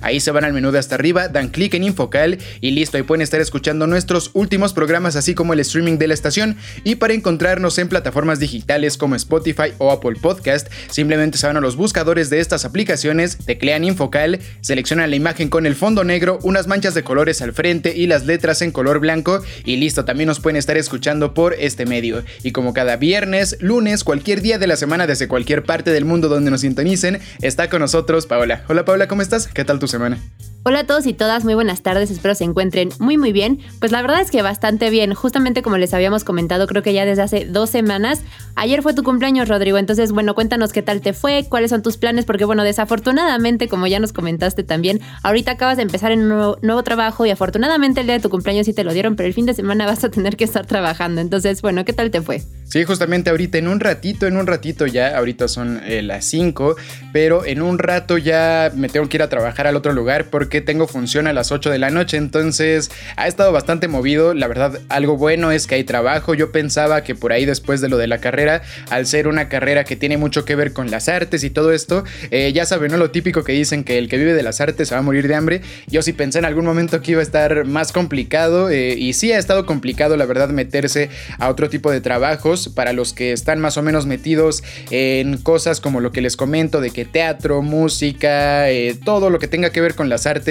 Ahí se van al menú de hasta arriba, dan clic en Infocal y listo, ahí pueden estar escuchando nuestros últimos programas, así como el streaming de la estación. Y para encontrarnos en plataformas digitales como Spotify o Apple Podcast, simplemente se van a los buscadores de estas aplicaciones, teclean Infocal, seleccionan la imagen con el fondo negro, unas manchas de colores al frente y las letras en color blanco y listo, también nos pueden estar escuchando por este medio. Y como cada viernes, lunes, cualquier día de la semana desde cualquier parte del mundo donde nos sintonicen, está con nosotros Paola. Hola Paola, ¿cómo estás? ¿Qué tal tu semana? Hola a todos y todas, muy buenas tardes, espero se encuentren muy muy bien. Pues la verdad es que bastante bien, justamente como les habíamos comentado, creo que ya desde hace dos semanas. Ayer fue tu cumpleaños, Rodrigo, entonces bueno, cuéntanos qué tal te fue, cuáles son tus planes, porque bueno, desafortunadamente, como ya nos comentaste también, ahorita acabas de empezar en un nuevo, trabajo y afortunadamente el día de tu cumpleaños sí te lo dieron, pero el fin de semana vas a tener que estar trabajando. Entonces, bueno, ¿qué tal te fue? Sí, justamente ahorita, en un ratito, en un ratito ya, ahorita son eh, las 5, pero en un rato ya me tengo que ir a trabajar al otro lugar porque tengo función a las 8 de la noche, entonces ha estado bastante movido, la verdad algo bueno es que hay trabajo, yo pensaba que por ahí después de lo de la carrera, al ser una carrera que tiene mucho que ver con las artes y todo esto, eh, ya saben, ¿no? Lo típico que dicen que el que vive de las artes se va a morir de hambre, yo sí pensé en algún momento que iba a estar más complicado eh, y sí ha estado complicado la verdad meterse a otro tipo de trabajos para los que están más o menos metidos en cosas como lo que les comento de que teatro, música, eh, todo lo que tenga que ver con las artes,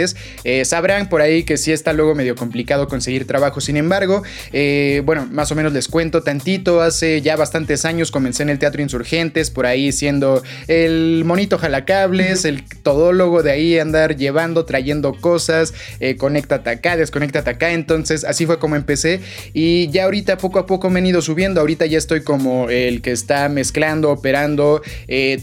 eh, sabrán por ahí que sí está luego medio complicado conseguir trabajo. Sin embargo, eh, bueno, más o menos les cuento tantito. Hace ya bastantes años comencé en el Teatro Insurgentes, por ahí siendo el monito jalacables, el todólogo de ahí andar llevando, trayendo cosas, eh, conéctate acá, desconéctate acá. Entonces, así fue como empecé. Y ya ahorita poco a poco me han ido subiendo. Ahorita ya estoy como el que está mezclando, operando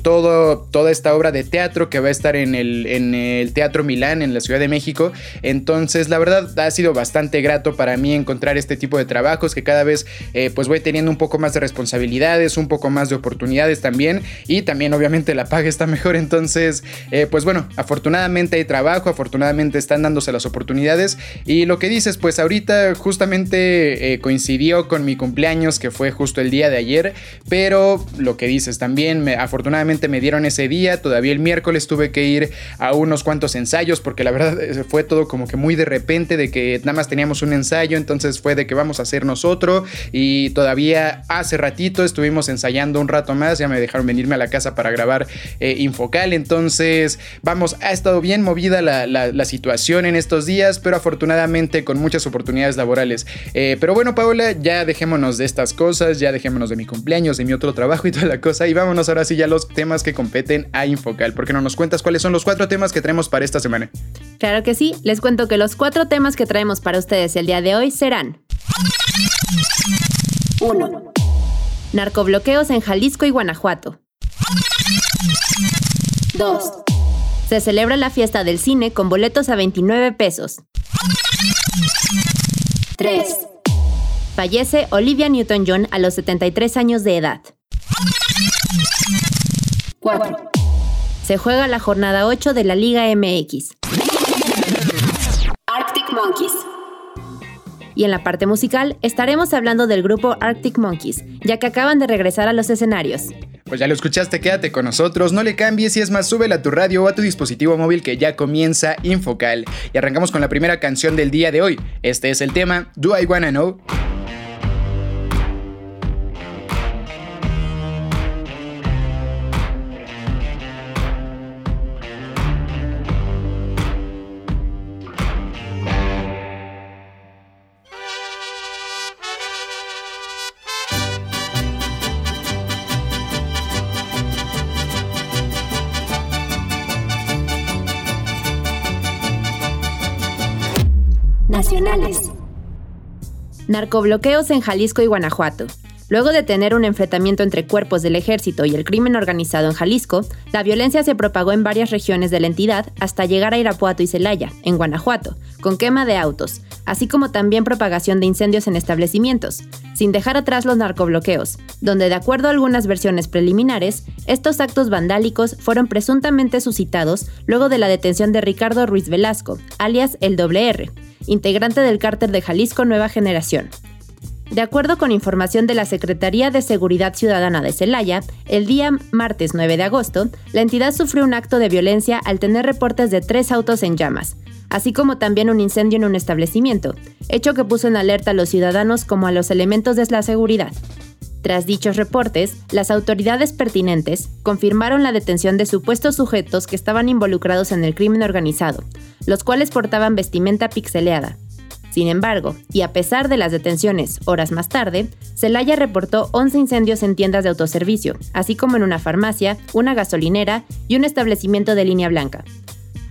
todo, toda esta obra de teatro que va a estar en el, en el Teatro Milán, en la Ciudad de México México. Entonces, la verdad, ha sido bastante grato para mí encontrar este tipo de trabajos que cada vez eh, pues voy teniendo un poco más de responsabilidades, un poco más de oportunidades también. Y también, obviamente, la paga está mejor. Entonces, eh, pues bueno, afortunadamente hay trabajo, afortunadamente están dándose las oportunidades. Y lo que dices, pues ahorita justamente eh, coincidió con mi cumpleaños, que fue justo el día de ayer. Pero lo que dices también, me, afortunadamente me dieron ese día. Todavía el miércoles tuve que ir a unos cuantos ensayos porque la verdad fue todo como que muy de repente, de que nada más teníamos un ensayo, entonces fue de que vamos a hacer nosotros y todavía hace ratito estuvimos ensayando un rato más, ya me dejaron venirme a la casa para grabar eh, Infocal, entonces vamos, ha estado bien movida la, situación en estos días, pero afortunadamente con muchas oportunidades laborales. Eh, pero bueno, Paola, ya dejémonos de estas cosas, ya dejémonos de mi cumpleaños, de mi otro trabajo y toda la cosa, y vámonos ahora sí ya a los temas que competen a Infocal, porque no nos cuentas cuáles son los cuatro temas que traemos para esta semana. Claro que sí, les cuento que los cuatro temas que traemos para ustedes el día de hoy serán 1. Narcobloqueos en Jalisco y Guanajuato. 2. Se celebra la fiesta del cine con boletos a 29 pesos. 3. Fallece Olivia Newton-John a los 73 años de edad. 4. Se juega la jornada 8 de la Liga MX. Y en la parte musical estaremos hablando del grupo Arctic Monkeys, ya que acaban de regresar a los escenarios. Pues ya lo escuchaste, quédate con nosotros, no le cambies y es más, súbela a tu radio o a tu dispositivo móvil que ya comienza Infocal. Y arrancamos con la primera canción del día de hoy. Este es el tema Do I Wanna Know? Nacionales. Narcobloqueos en Jalisco y Guanajuato. Luego de tener un enfrentamiento entre cuerpos del ejército y el crimen organizado en Jalisco, la violencia se propagó en varias regiones de la entidad hasta llegar a Irapuato y Celaya, en Guanajuato, con quema de autos, así como también propagación de incendios en establecimientos, sin dejar atrás los narcobloqueos, donde de acuerdo a algunas versiones preliminares, estos actos vandálicos fueron presuntamente suscitados luego de la detención de Ricardo Ruiz Velasco, alias el WR, integrante del cártel de Jalisco Nueva Generación. De acuerdo con información de la Secretaría de Seguridad Ciudadana de Celaya, el día martes 9 de agosto, la entidad sufrió un acto de violencia al tener reportes de tres autos en llamas, así como también un incendio en un establecimiento, hecho que puso en alerta a los ciudadanos como a los elementos de la seguridad. Tras dichos reportes, las autoridades pertinentes confirmaron la detención de supuestos sujetos que estaban involucrados en el crimen organizado, los cuales portaban vestimenta pixeleada. Sin embargo, y a pesar de las detenciones horas más tarde, Celaya reportó 11 incendios en tiendas de autoservicio, así como en una farmacia, una gasolinera y un establecimiento de línea blanca,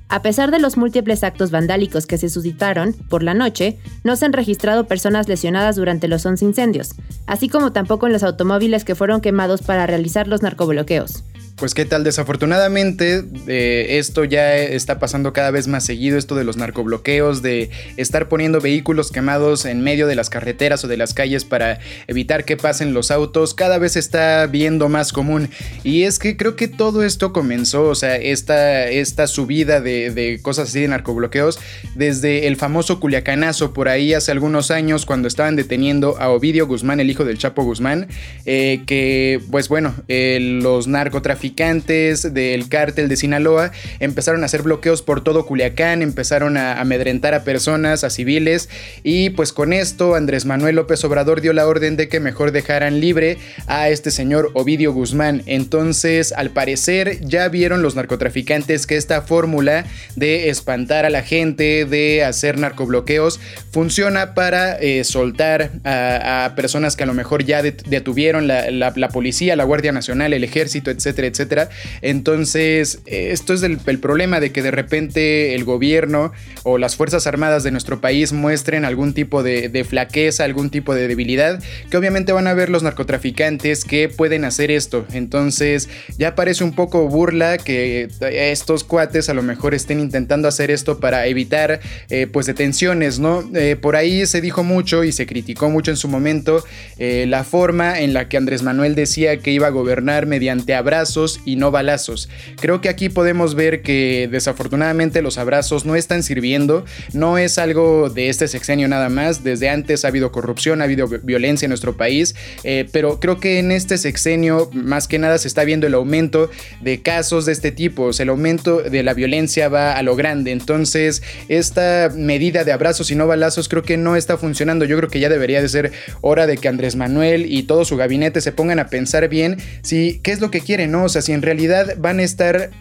a pesar de los múltiples actos vandálicos que se suscitaron por la noche, no se han registrado personas lesionadas durante los 11 incendios, así como tampoco en los automóviles que fueron quemados para realizar los narcobloqueos. Pues qué tal, desafortunadamente eh, esto ya está pasando cada vez más seguido, esto de los narcobloqueos, de estar poniendo vehículos quemados en medio de las carreteras o de las calles para evitar que pasen los autos, cada vez está viendo más común. Y es que creo que todo esto comenzó, o sea, esta, esta subida de, cosas así de narcobloqueos, desde el famoso Culiacanazo por ahí hace algunos años cuando estaban deteniendo a Ovidio Guzmán, el hijo del Chapo Guzmán, eh, que pues bueno, eh, los narcotraficantes del cártel de Sinaloa empezaron a hacer bloqueos por todo Culiacán, empezaron a amedrentar a personas, a civiles y pues con esto Andrés Manuel López Obrador dio la orden de que mejor dejaran libre a este señor Ovidio Guzmán. Entonces, al parecer ya vieron los narcotraficantes que esta fórmula de espantar a la gente, de hacer narcobloqueos, funciona para eh, soltar a, personas que a lo mejor ya detuvieron la, la policía, la Guardia Nacional, el ejército, etcétera, etcétera. Entonces, esto es el, problema de que de repente el gobierno o las Fuerzas Armadas de nuestro país muestren algún tipo de, flaqueza, algún tipo de debilidad, que obviamente van a ver los narcotraficantes que pueden hacer esto. Entonces, ya parece un poco burla que estos cuates a lo mejor estén intentando hacer esto para evitar eh, pues detenciones, ¿no? Eh, por ahí se dijo mucho y se criticó mucho en su momento eh, la forma en la que Andrés Manuel decía que iba a gobernar mediante abrazos y no balazos. Creo que aquí podemos ver que desafortunadamente los abrazos no están sirviendo, no es algo de este sexenio nada más, desde antes ha habido corrupción, ha habido violencia en nuestro país, eh, pero creo que en este sexenio más que nada se está viendo el aumento de casos de este tipo, el aumento de la violencia va a lo grande, entonces esta medida de abrazos y no balazos creo que no está funcionando, yo creo que ya debería de ser hora de que Andrés Manuel y todo su gabinete se pongan a pensar bien si qué es lo que quieren, ¿no? O sea, si en realidad van a estar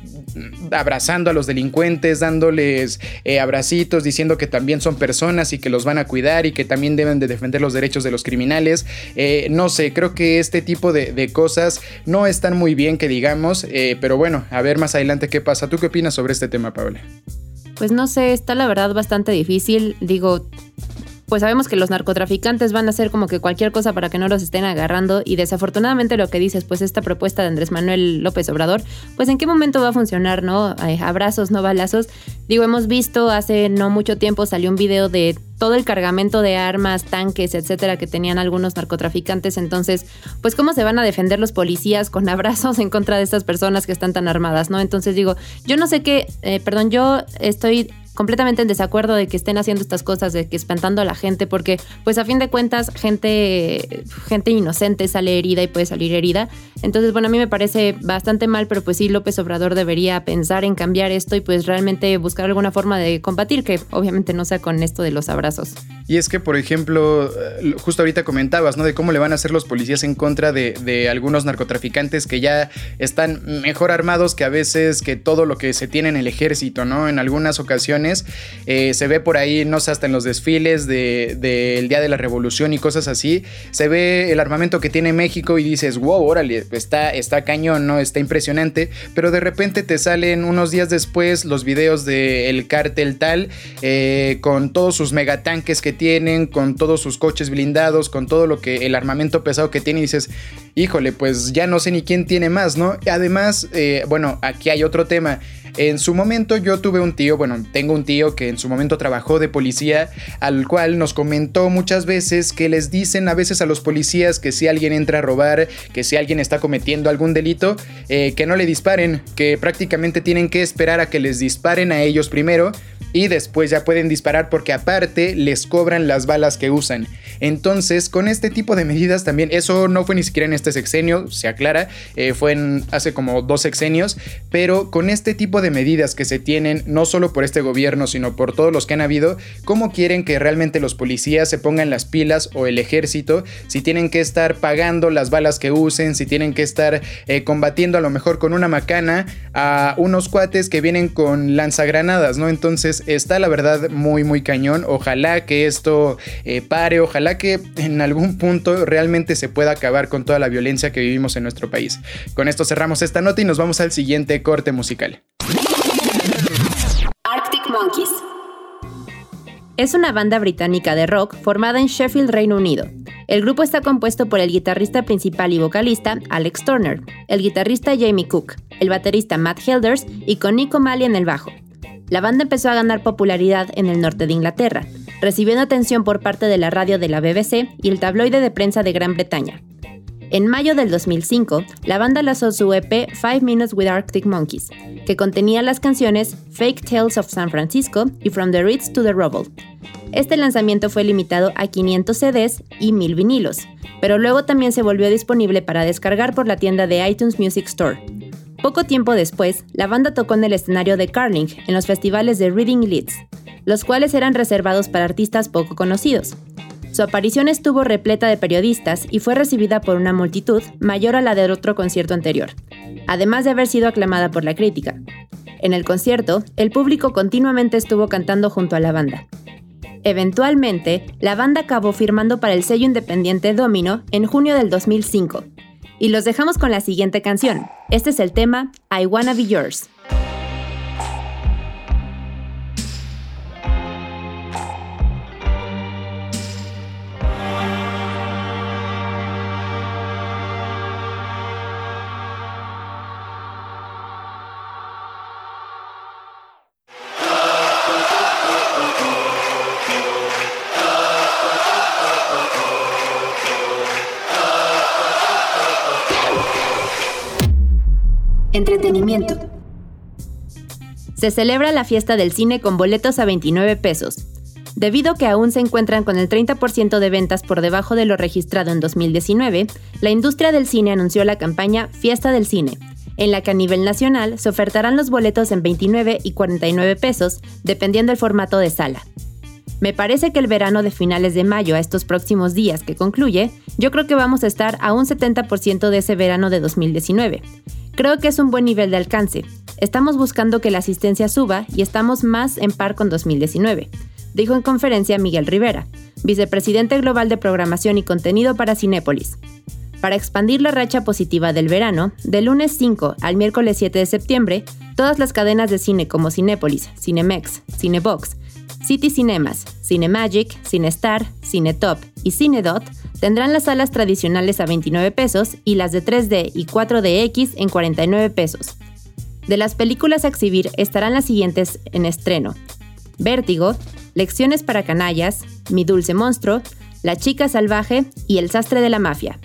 abrazando a los delincuentes, dándoles eh, abracitos, diciendo que también son personas y que los van a cuidar y que también deben de defender los derechos de los criminales. Eh, no sé, creo que este tipo de, cosas no están muy bien que digamos, eh, pero bueno, a ver más adelante qué pasa. ¿Tú qué opinas sobre este tema, Paula? Pues no sé, está la verdad bastante difícil. Digo, pues sabemos que los narcotraficantes van a hacer como que cualquier cosa para que no los estén agarrando y desafortunadamente lo que dices, pues esta propuesta de Andrés Manuel López Obrador, pues en qué momento va a funcionar, ¿no? Eh, abrazos, no balazos. Digo, hemos visto hace no mucho tiempo salió un video de todo el cargamento de armas, tanques, etcétera, que tenían algunos narcotraficantes. Entonces, pues, ¿cómo se van a defender los policías con abrazos en contra de estas personas que están tan armadas, no? Entonces, digo, yo no sé qué, eh, perdón, yo estoy completamente en desacuerdo de que estén haciendo estas cosas, de que espantando a la gente, porque pues a fin de cuentas gente, gente inocente sale herida y puede salir herida. Entonces, bueno, a mí me parece bastante mal, pero pues sí, López Obrador debería pensar en cambiar esto y pues realmente buscar alguna forma de combatir, que obviamente no sea con esto de los abrazos. Y es que, por ejemplo, eh, justo ahorita comentabas, ¿no? De cómo le van a hacer los policías en contra de, de algunos narcotraficantes que ya están mejor armados que a veces que todo lo que se tiene en el ejército, ¿no? En algunas ocasiones eh, se ve por ahí, no sé, hasta en los desfiles del Día de la Revolución y cosas así. Se ve el armamento que tiene México y dices, wow, órale, está, está cañón, ¿no? Está impresionante. Pero de repente te salen unos días después los videos del cártel tal, eh, con todos sus megatanques que tienen, con todos sus coches blindados, con todo lo que el armamento pesado que tiene y dices, híjole, pues ya no sé ni quién tiene más, ¿no? Además, eh, bueno, aquí hay otro tema. En su momento yo tuve un tío, bueno, tengo un tío que en su momento trabajó de policía, al cual nos comentó muchas veces que les dicen a veces a los policías que si alguien entra a robar, que si alguien está cometiendo algún delito, eh, que no le disparen, que prácticamente tienen que esperar a que les disparen a ellos primero y después ya pueden disparar porque aparte les cobran las balas que usan. Entonces, con este tipo de medidas también, eso no fue ni siquiera en este sexenio, se aclara, eh, fue en hace como dos sexenios, pero con este tipo de medidas que se tienen, no solo por este gobierno, sino por todos los que han habido, ¿cómo quieren que realmente los policías se pongan las pilas o el ejército si tienen que estar pagando las balas que usen, si tienen que estar eh, combatiendo a lo mejor con una macana a unos cuates que vienen con lanzagranadas, ¿no? Entonces, está la verdad muy muy cañón. Ojalá que esto eh, pare, ojalá que en algún punto realmente se pueda acabar con toda la violencia que vivimos en nuestro país. Con esto cerramos esta nota y nos vamos al siguiente corte musical. Es una banda británica de rock formada en Sheffield, Reino Unido. El grupo está compuesto por el guitarrista principal y vocalista Alex Turner, el guitarrista Jamie Cook, el baterista Matt Helders y con Nico Mali en el bajo. La banda empezó a ganar popularidad en el norte de Inglaterra, recibiendo atención por parte de la radio de la BBC y el tabloide de prensa de Gran Bretaña. En mayo del 2005, la banda lanzó su EP Five Minutes with Arctic Monkeys, que contenía las canciones Fake Tales of San Francisco y From the Ritz to the Rubble. Este lanzamiento fue limitado a 500 CDs y 1000 vinilos, pero luego también se volvió disponible para descargar por la tienda de iTunes Music Store. Poco tiempo después, la banda tocó en el escenario de Carling en los festivales de Reading Leeds, los cuales eran reservados para artistas poco conocidos. Su aparición estuvo repleta de periodistas y fue recibida por una multitud mayor a la del otro concierto anterior, además de haber sido aclamada por la crítica. En el concierto, el público continuamente estuvo cantando junto a la banda. Eventualmente, la banda acabó firmando para el sello independiente Domino en junio del 2005 y los dejamos con la siguiente canción. Este es el tema I Wanna Be Yours. Se celebra la fiesta del cine con boletos a 29 pesos. Debido a que aún se encuentran con el 30% de ventas por debajo de lo registrado en 2019, la industria del cine anunció la campaña Fiesta del Cine, en la que a nivel nacional se ofertarán los boletos en 29 y 49 pesos, dependiendo del formato de sala. Me parece que el verano de finales de mayo a estos próximos días que concluye, yo creo que vamos a estar a un 70% de ese verano de 2019. Creo que es un buen nivel de alcance. Estamos buscando que la asistencia suba y estamos más en par con 2019, dijo en conferencia Miguel Rivera, vicepresidente global de programación y contenido para Cinépolis. Para expandir la racha positiva del verano, del lunes 5 al miércoles 7 de septiembre, todas las cadenas de cine como Cinépolis, Cinemex, Cinebox, City Cinemas, Cinemagic, Cinestar, Cinetop y Cinedot tendrán las salas tradicionales a 29 pesos y las de 3D y 4DX en 49 pesos. De las películas a exhibir estarán las siguientes en estreno. Vértigo, Lecciones para canallas, Mi dulce monstruo, La chica salvaje y El sastre de la mafia.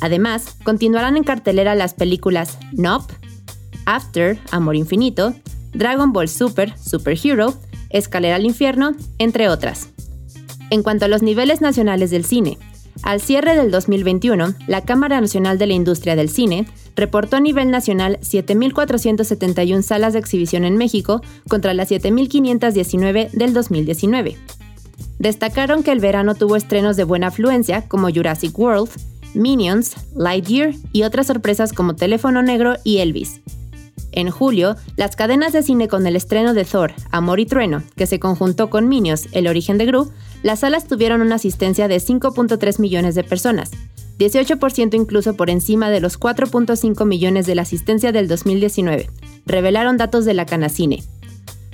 Además, continuarán en cartelera las películas Nope, After, Amor Infinito, Dragon Ball Super, Super Hero, Escalera al Infierno, entre otras. En cuanto a los niveles nacionales del cine, al cierre del 2021, la Cámara Nacional de la Industria del Cine reportó a nivel nacional 7.471 salas de exhibición en México contra las 7.519 del 2019. Destacaron que el verano tuvo estrenos de buena afluencia como Jurassic World, Minions, Lightyear y otras sorpresas como Teléfono Negro y Elvis. En julio, las cadenas de cine con el estreno de Thor, Amor y Trueno, que se conjuntó con Minions, El origen de Gru, las salas tuvieron una asistencia de 5.3 millones de personas, 18% incluso por encima de los 4.5 millones de la asistencia del 2019, revelaron datos de la Canacine.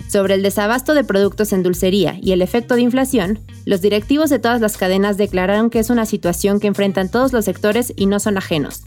Sobre el desabasto de productos en dulcería y el efecto de inflación, los directivos de todas las cadenas declararon que es una situación que enfrentan todos los sectores y no son ajenos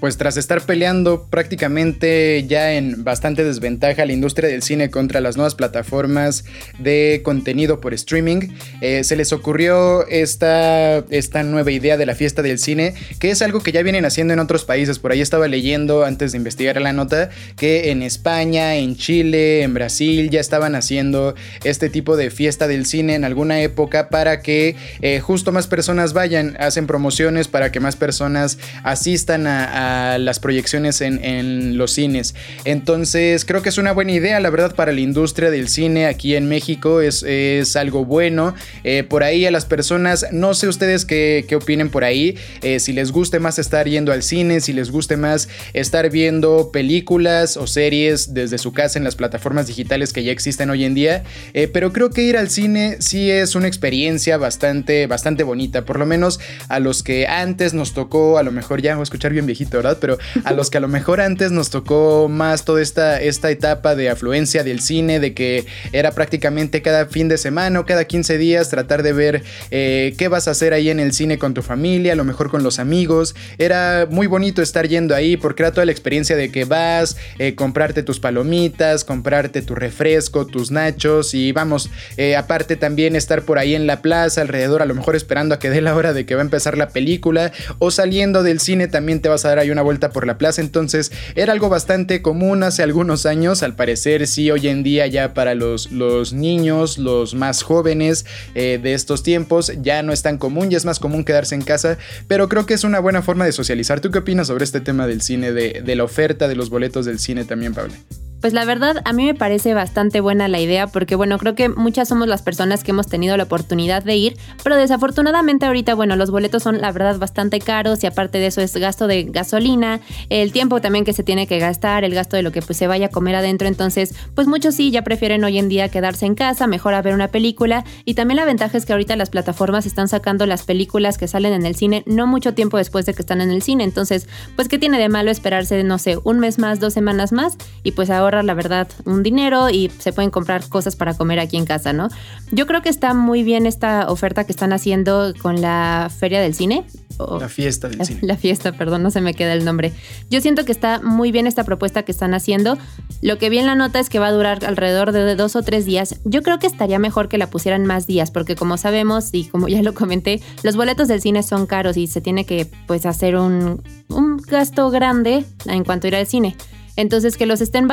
pues tras estar peleando prácticamente ya en bastante desventaja la industria del cine contra las nuevas plataformas de contenido por streaming, eh, se les ocurrió esta, esta nueva idea de la fiesta del cine, que es algo que ya vienen haciendo en otros países. Por ahí estaba leyendo antes de investigar la nota que en España, en Chile, en Brasil ya estaban haciendo este tipo de fiesta del cine en alguna época para que eh, justo más personas vayan, hacen promociones para que más personas asistan a las proyecciones en, los cines. Entonces creo que es una buena idea, la verdad, para la industria del cine aquí en México es, es algo bueno. Eh, por ahí a las personas, no sé ustedes qué, qué opinen por ahí, eh, si les guste más estar yendo al cine, si les guste más estar viendo películas o series desde su casa en las plataformas digitales que ya existen hoy en día. Eh, pero creo que ir al cine sí es una experiencia bastante, bastante bonita, por lo menos a los que antes nos tocó, a lo mejor ya voy a escuchar bien viejito, pero a los que a lo mejor antes nos tocó más toda esta, esta etapa de afluencia del cine, de que era prácticamente cada fin de semana o cada 15 días tratar de ver eh, qué vas a hacer ahí en el cine con tu familia, a lo mejor con los amigos. Era muy bonito estar yendo ahí porque era toda la experiencia de que vas, eh, comprarte tus palomitas, comprarte tu refresco, tus nachos y vamos, eh, aparte también estar por ahí en la plaza alrededor, a lo mejor esperando a que dé la hora de que va a empezar la película o saliendo del cine también te vas a dar ahí una vuelta por la plaza, entonces era algo bastante común hace algunos años, al parecer sí hoy en día ya para los, los niños, los más jóvenes eh, de estos tiempos ya no es tan común, ya es más común quedarse en casa, pero creo que es una buena forma de socializar. ¿Tú qué opinas sobre este tema del cine, de, de la oferta de los boletos del cine también, Pablo? Pues la verdad, a mí me parece bastante buena la idea porque, bueno, creo que muchas somos las personas que hemos tenido la oportunidad de ir, pero desafortunadamente ahorita, bueno, los boletos son la verdad bastante caros y aparte de eso es gasto de gasolina, el tiempo también que se tiene que gastar, el gasto de lo que pues, se vaya a comer adentro, entonces, pues muchos sí ya prefieren hoy en día quedarse en casa, mejor a ver una película. Y también la ventaja es que ahorita las plataformas están sacando las películas que salen en el cine no mucho tiempo después de que están en el cine, entonces, pues, ¿qué tiene de malo esperarse, no sé, un mes más, dos semanas más y pues ahora la verdad, un dinero y se pueden comprar cosas para comer aquí en casa, ¿no? Yo creo que está muy bien esta oferta que están haciendo con la Feria del Cine. la fiesta del cine. La fiesta, perdón, no se me queda el nombre. Yo siento que está muy bien esta propuesta que están haciendo. Lo que vi en la nota es que va a durar alrededor de dos o tres días. Yo creo que estaría mejor que la pusieran más días, porque como sabemos y como ya lo comenté, los boletos del cine son caros y se tiene que pues hacer un, un gasto grande en cuanto a ir al cine. Entonces, que los estén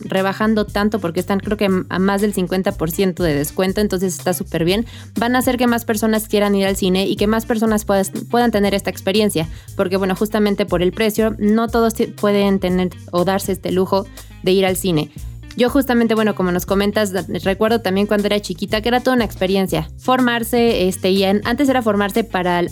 rebajando tanto porque están creo que a más del 50% de descuento, entonces está súper bien, van a hacer que más personas quieran ir al cine y que más personas puedan tener esta experiencia, porque bueno, justamente por el precio, no todos pueden tener o darse este lujo de ir al cine. Yo justamente, bueno, como nos comentas, recuerdo también cuando era chiquita que era toda una experiencia. Formarse, este, y antes era formarse para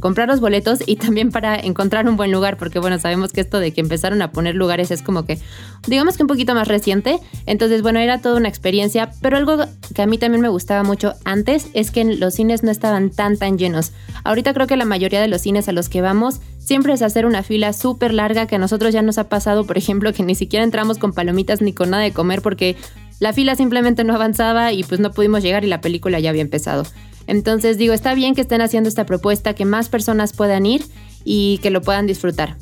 comprar los boletos y también para encontrar un buen lugar, porque bueno, sabemos que esto de que empezaron a poner lugares es como que, digamos que un poquito más reciente, entonces bueno, era toda una experiencia, pero algo que a mí también me gustaba mucho antes es que los cines no estaban tan tan llenos. Ahorita creo que la mayoría de los cines a los que vamos siempre es hacer una fila súper larga que a nosotros ya nos ha pasado, por ejemplo, que ni siquiera entramos con palomitas ni con nada de comer porque la fila simplemente no avanzaba y pues no pudimos llegar y la película ya había empezado. Entonces digo, está bien que estén haciendo esta propuesta, que más personas puedan ir y que lo puedan disfrutar.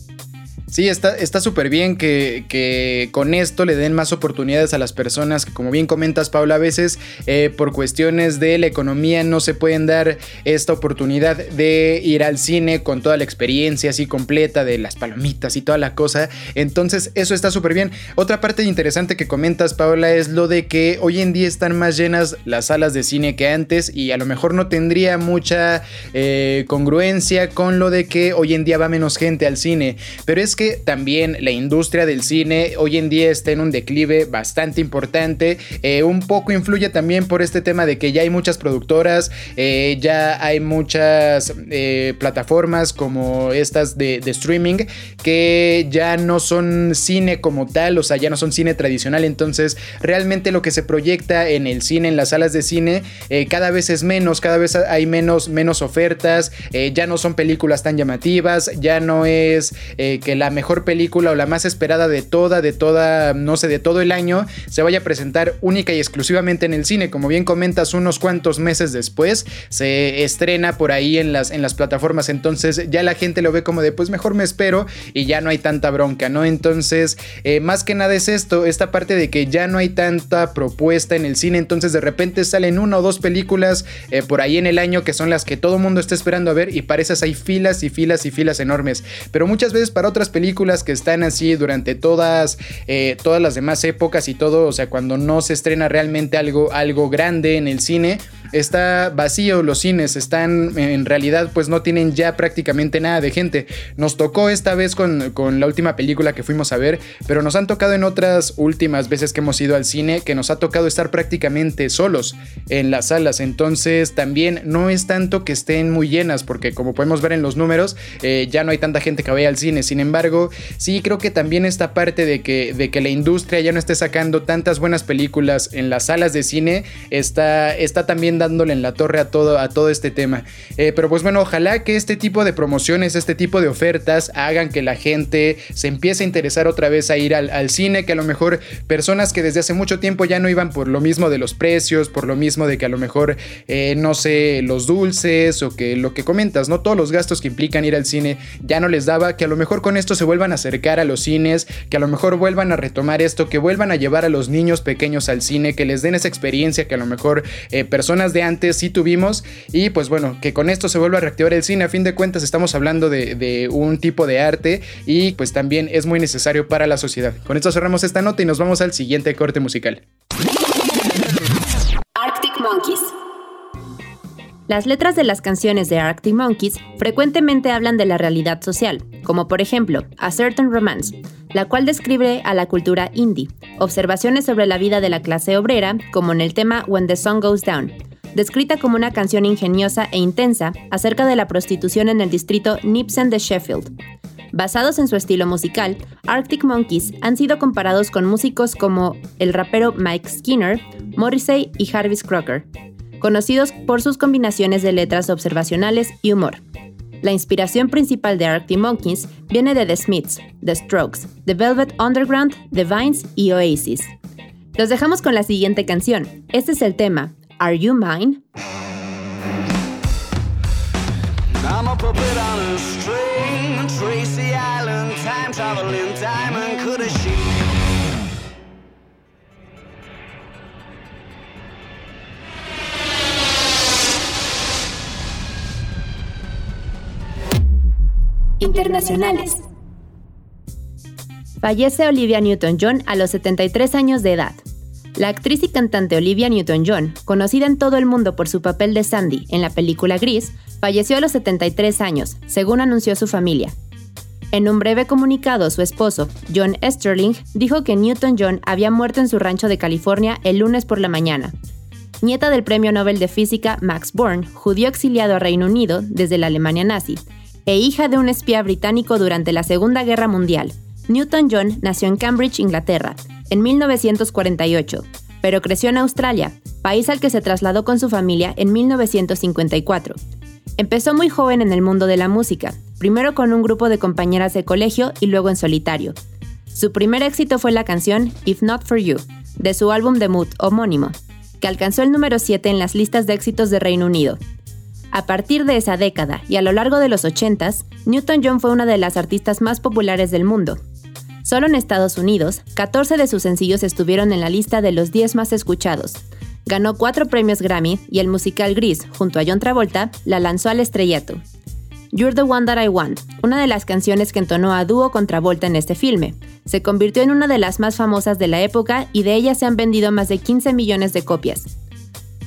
Sí, está súper bien que, con esto le den más oportunidades a las personas que, como bien comentas, Paula, a veces eh, por cuestiones de la economía no se pueden dar esta oportunidad de ir al cine con toda la experiencia así completa de las palomitas y toda la cosa. Entonces, eso está súper bien. Otra parte interesante que comentas, Paula, es lo de que hoy en día están más llenas las salas de cine que antes y a lo mejor no tendría mucha eh, congruencia con lo de que hoy en día va menos gente al cine. Pero es que también la industria del cine hoy en día está en un declive bastante importante. Eh, un poco influye también por este tema de que ya hay muchas productoras, eh, ya hay muchas eh, plataformas como estas de, streaming que ya no son cine como tal, o sea, ya no son cine tradicional. Entonces, realmente lo que se proyecta en el cine, en las salas de cine, cada vez es menos, cada vez hay menos, menos ofertas, ya no son películas tan llamativas, ya no es que la mejor película o la más esperada de toda, de toda, no sé, de todo el año, se vaya a presentar única y exclusivamente en el cine. Como bien comentas, unos cuantos meses después se estrena por ahí en las, en las plataformas. Entonces ya la gente lo ve como de, pues mejor me espero y ya no hay tanta bronca, ¿no? Entonces, eh, más que nada es esto, esta parte de que ya no hay tanta propuesta en el cine. Entonces de repente salen una o dos películas eh, por ahí en el año que son las que todo mundo está esperando a ver y pareces hay filas y filas y filas enormes. Pero muchas veces para otras películas que están así durante todas, eh, todas las demás épocas y todo, o sea, cuando no se estrena realmente algo, algo grande en el cine, está vacío los cines, están en realidad pues no tienen ya prácticamente nada de gente. Nos tocó esta vez con, con, la última película que fuimos a ver, pero nos han tocado en otras últimas veces que hemos ido al cine que nos ha tocado estar prácticamente solos en las salas. Entonces también no es tanto que estén muy llenas, porque como podemos ver en los números, eh, ya no hay tanta gente que vaya al cine. Sin embargo, sí creo que también esta parte de que, de que la industria ya no esté sacando tantas buenas películas en las salas de cine está, está también dándole en la torre a todo, a todo este tema. Eh, pero pues bueno, ojalá que este tipo de promociones, este tipo de ofertas hagan que la gente se empiece a interesar otra vez a ir al, cine, que a lo mejor personas que desde hace mucho tiempo ya no iban por lo mismo de los precios, por lo mismo de que a lo mejor, eh, no sé, los dulces o que lo que comentas, ¿no? Todos los gastos que implican ir al cine ya no les daba, que a lo mejor con esto se vuelvan a acercar a los cines, que a lo mejor vuelvan a retomar esto, que vuelvan a llevar a los niños pequeños al cine, que les den esa experiencia que a lo mejor eh, personas de antes sí tuvimos. Y pues bueno, que con esto se vuelva a reactivar el cine. A fin de cuentas estamos hablando de, un tipo de arte y pues también es muy necesario para la sociedad. Con esto cerramos esta nota y nos vamos al siguiente corte musical. Arctic Monkeys. Las letras de las canciones de Arctic Monkeys frecuentemente hablan de la realidad social, como por ejemplo A Certain Romance, la cual describe a la cultura indie, observaciones sobre la vida de la clase obrera, como en el tema When the Sun Goes Down, descrita como una canción ingeniosa e intensa acerca de la prostitución en el distrito Nipson de Sheffield. Basados en su estilo musical, Arctic Monkeys han sido comparados con músicos como el rapero Mike Skinner, Morrissey y Jarvis Crocker, conocidos por sus combinaciones de letras observacionales y humor. La inspiración principal de Arctic Monkeys viene de The Smiths, The Strokes, The Velvet Underground, The Vines y Oasis. Los dejamos con la siguiente canción. Este es el tema, Are You Mine? I'm a puppet on a string, Tracy Island, time traveling diamond, could have she? Internacionales. Fallece Olivia Newton-John a los 73 años de edad. La actriz y cantante Olivia Newton-John, conocida en todo el mundo por su papel de Sandy en la película Gris, falleció a los 73 años, según anunció su familia. En un breve comunicado, su esposo, John Esterling, dijo que Newton-John había muerto en su rancho de California el lunes por la mañana. Nieta del premio Nobel de Física Max Born, judío exiliado a Reino Unido desde la Alemania nazi, e hija de un espía británico durante la Segunda Guerra Mundial, Newton-John nació en Cambridge, Inglaterra, en 1948, pero creció en Australia, país al que se trasladó con su familia en 1954. Empezó muy joven en el mundo de la música, primero con un grupo de compañeras de colegio y luego en solitario. Su primer éxito fue la canción If Not For You, de su álbum debut homónimo, que alcanzó el número 7 en las listas de éxitos de Reino Unido. A partir de esa década y a lo largo de los 80s, Newton-John fue una de las artistas más populares del mundo. Solo en Estados Unidos, 14 de sus sencillos estuvieron en la lista de los 10 más escuchados, Ganó cuatro premios Grammy y el musical Gris, junto a John Travolta, la lanzó al estrellato. You're the One That I Want, una de las canciones que entonó a dúo con Travolta en este filme, se convirtió en una de las más famosas de la época y de ella se han vendido más de 15 millones de copias.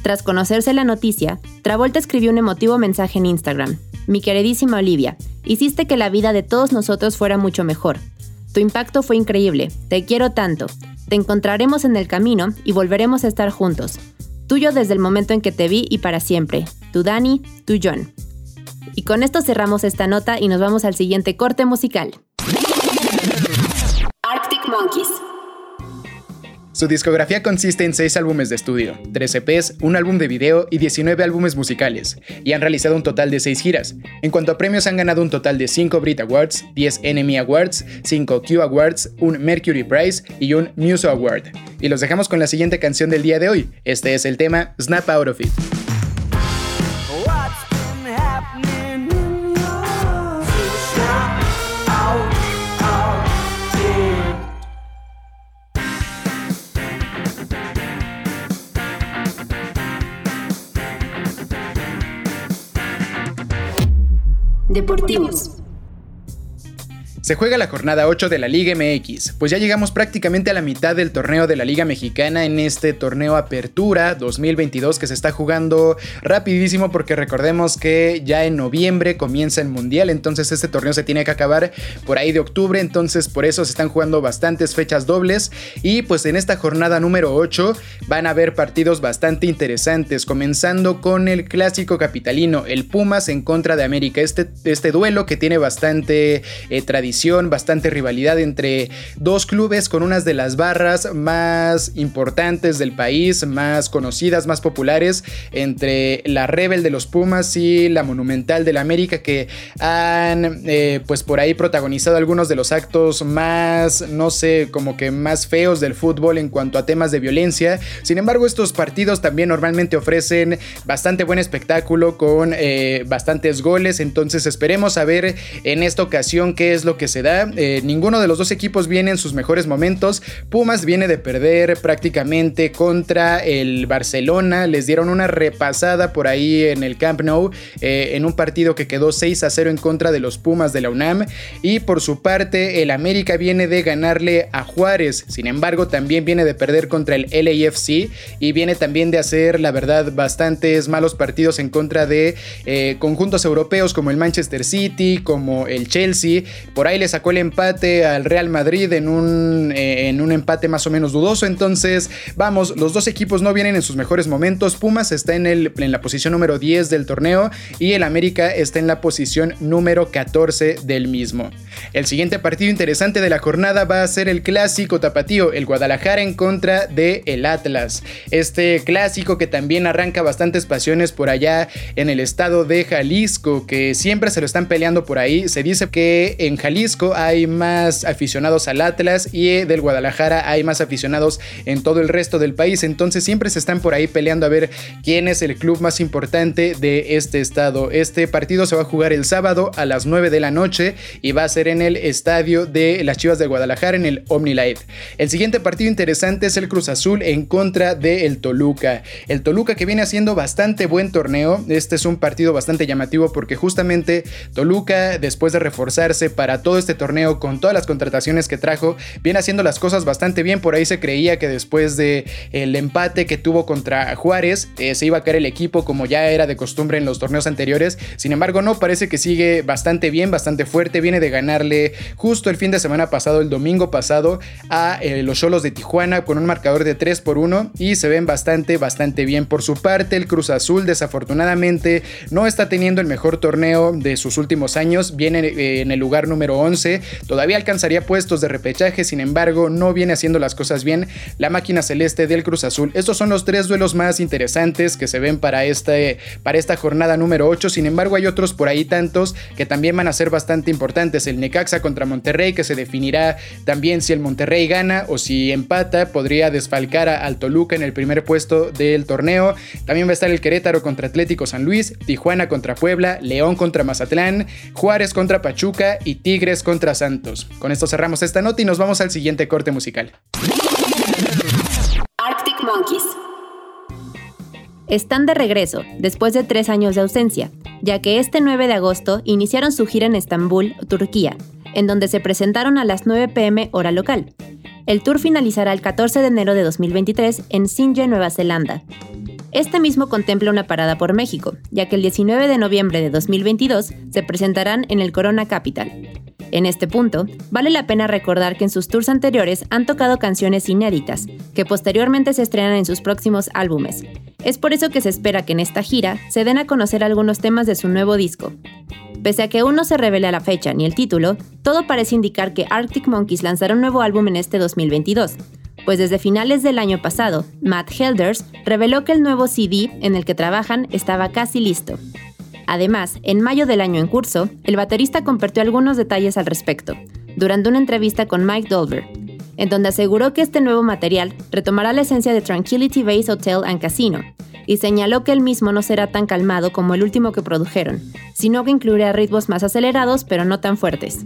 Tras conocerse la noticia, Travolta escribió un emotivo mensaje en Instagram. Mi queridísima Olivia, hiciste que la vida de todos nosotros fuera mucho mejor. Tu impacto fue increíble, te quiero tanto. Te encontraremos en el camino y volveremos a estar juntos. Tuyo desde el momento en que te vi y para siempre. Tu Dani, tu John. Y con esto cerramos esta nota y nos vamos al siguiente corte musical. Arctic Monkeys. Su discografía consiste en 6 álbumes de estudio, 3 EPs, un álbum de video y 19 álbumes musicales, y han realizado un total de 6 giras. En cuanto a premios han ganado un total de 5 Brit Awards, 10 Enemy Awards, 5 Q Awards, un Mercury Prize y un Muso Award. Y los dejamos con la siguiente canción del día de hoy. Este es el tema Snap Out of It. Deportivos. Se juega la jornada 8 de la Liga MX, pues ya llegamos prácticamente a la mitad del torneo de la Liga Mexicana en este torneo Apertura 2022 que se está jugando rapidísimo porque recordemos que ya en noviembre comienza el Mundial, entonces este torneo se tiene que acabar por ahí de octubre, entonces por eso se están jugando bastantes fechas dobles y pues en esta jornada número 8 van a haber partidos bastante interesantes, comenzando con el clásico capitalino, el Pumas en contra de América, este, este duelo que tiene bastante eh, tradición bastante rivalidad entre dos clubes con unas de las barras más importantes del país, más conocidas, más populares, entre la Rebel de los Pumas y la Monumental de la América, que han eh, pues por ahí protagonizado algunos de los actos más, no sé, como que más feos del fútbol en cuanto a temas de violencia. Sin embargo, estos partidos también normalmente ofrecen bastante buen espectáculo con eh, bastantes goles, entonces esperemos a ver en esta ocasión qué es lo que se da. Eh, ninguno de los dos equipos viene en sus mejores momentos. Pumas viene de perder prácticamente contra el Barcelona. Les dieron una repasada por ahí en el Camp Nou eh, en un partido que quedó 6 a 0 en contra de los Pumas de la UNAM. Y por su parte, el América viene de ganarle a Juárez. Sin embargo, también viene de perder contra el LAFC y viene también de hacer, la verdad, bastantes malos partidos en contra de eh, conjuntos europeos como el Manchester City, como el Chelsea. Por ahí le sacó el empate al Real Madrid en un, eh, en un empate más o menos dudoso. Entonces, vamos, los dos equipos no vienen en sus mejores momentos. Pumas está en, el, en la posición número 10 del torneo y el América está en la posición número 14 del mismo. El siguiente partido interesante de la jornada va a ser el clásico tapatío, el Guadalajara en contra de el Atlas. Este clásico que también arranca bastantes pasiones por allá en el estado de Jalisco, que siempre se lo están peleando por ahí. Se dice que en Jalisco hay más aficionados al Atlas y eh, del Guadalajara hay más aficionados en todo el resto del país. Entonces siempre se están por ahí peleando a ver quién es el club más importante de este estado. Este partido se va a jugar el sábado a las 9 de la noche y va a ser en el estadio de las Chivas de Guadalajara en el OmniLife. El siguiente partido interesante es el Cruz Azul en contra del Toluca. El Toluca que viene haciendo bastante buen torneo. Este es un partido bastante llamativo porque justamente Toluca después de reforzarse para todo este torneo con todas las contrataciones que trajo, viene haciendo las cosas bastante bien. Por ahí se creía que después de el empate que tuvo contra Juárez, eh, se iba a caer el equipo como ya era de costumbre en los torneos anteriores. Sin embargo, no, parece que sigue bastante bien, bastante fuerte. Viene de justo el fin de semana pasado, el domingo pasado, a eh, los Cholos de Tijuana con un marcador de 3 por 1 y se ven bastante, bastante bien. Por su parte, el Cruz Azul desafortunadamente no está teniendo el mejor torneo de sus últimos años. Viene eh, en el lugar número 11. Todavía alcanzaría puestos de repechaje, sin embargo, no viene haciendo las cosas bien la máquina celeste del Cruz Azul. Estos son los tres duelos más interesantes que se ven para, este, para esta jornada número 8. Sin embargo, hay otros por ahí tantos que también van a ser bastante importantes. El Necaxa contra Monterrey, que se definirá también si el Monterrey gana o si empata, podría desfalcar al Toluca en el primer puesto del torneo. También va a estar el Querétaro contra Atlético San Luis, Tijuana contra Puebla, León contra Mazatlán, Juárez contra Pachuca y Tigres contra Santos. Con esto cerramos esta nota y nos vamos al siguiente corte musical. Están de regreso, después de tres años de ausencia, ya que este 9 de agosto iniciaron su gira en Estambul, Turquía, en donde se presentaron a las 9 pm hora local. El tour finalizará el 14 de enero de 2023 en Sinje, Nueva Zelanda. Este mismo contempla una parada por México, ya que el 19 de noviembre de 2022 se presentarán en el Corona Capital. En este punto, vale la pena recordar que en sus tours anteriores han tocado canciones inéditas, que posteriormente se estrenan en sus próximos álbumes. Es por eso que se espera que en esta gira se den a conocer algunos temas de su nuevo disco. Pese a que aún no se revele la fecha ni el título, todo parece indicar que Arctic Monkeys lanzará un nuevo álbum en este 2022, pues desde finales del año pasado, Matt Helders reveló que el nuevo CD en el que trabajan estaba casi listo. Además, en mayo del año en curso, el baterista compartió algunos detalles al respecto, durante una entrevista con Mike Dolver, en donde aseguró que este nuevo material retomará la esencia de Tranquility Base Hotel and Casino, y señaló que el mismo no será tan calmado como el último que produjeron, sino que incluirá ritmos más acelerados pero no tan fuertes.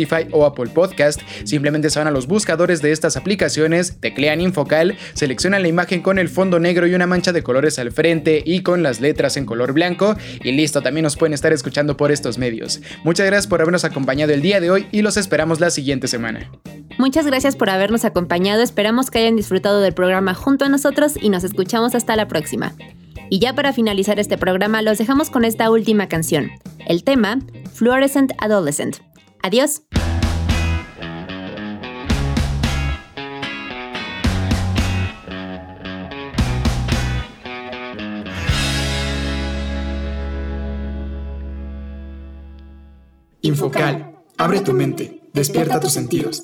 Spotify, o Apple Podcast, simplemente se van a los buscadores de estas aplicaciones, teclean Infocal, seleccionan la imagen con el fondo negro y una mancha de colores al frente y con las letras en color blanco y listo, también nos pueden estar escuchando por estos medios. Muchas gracias por habernos acompañado el día de hoy y los esperamos la siguiente semana. Muchas gracias por habernos acompañado, esperamos que hayan disfrutado del programa junto a nosotros y nos escuchamos hasta la próxima. Y ya para finalizar este programa los dejamos con esta última canción, el tema Fluorescent Adolescent. Adiós. Infocal, abre tu mente, despierta tus sentidos.